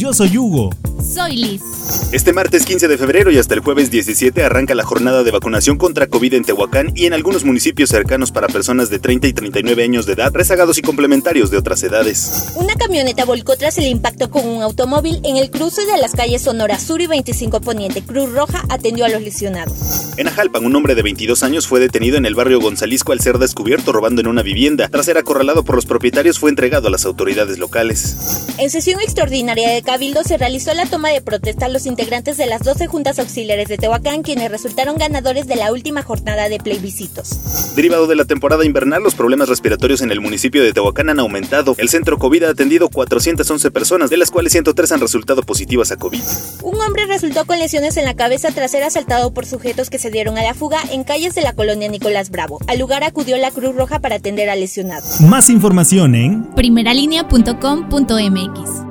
Yo soy Hugo. Soy Liz. Este martes 15 de febrero y hasta el jueves 17 arranca la jornada de vacunación contra COVID en Tehuacán y en algunos municipios cercanos para personas de 30 y 39 años de edad, rezagados y complementarios de otras edades. Una camioneta volcó tras el impacto con un automóvil en el cruce de las calles Sonora Sur y 25 Poniente. Cruz Roja atendió a los lesionados. En Ajalpan, un hombre de 22 años fue detenido en el barrio Gonzalisco al ser descubierto robando en una vivienda. Tras ser acorralado por los propietarios, fue entregado a las autoridades locales. En sesión extraordinaria de Cabildo se realizó la toma de protesta a los integrantes de las 12 juntas auxiliares de Tehuacán, quienes resultaron ganadores de la última jornada de plebiscitos. Derivado de la temporada invernal, los problemas respiratorios en el municipio de Tehuacán han aumentado. El centro COVID ha atendido 411 personas, de las cuales 103 han resultado positivas a COVID. Un hombre resultó con lesiones en la cabeza tras ser asaltado por sujetos que se dieron a la fuga en calles de la colonia Nicolás Bravo. Al lugar acudió la Cruz Roja para atender al lesionado. Más información en primeralinea.com.mx.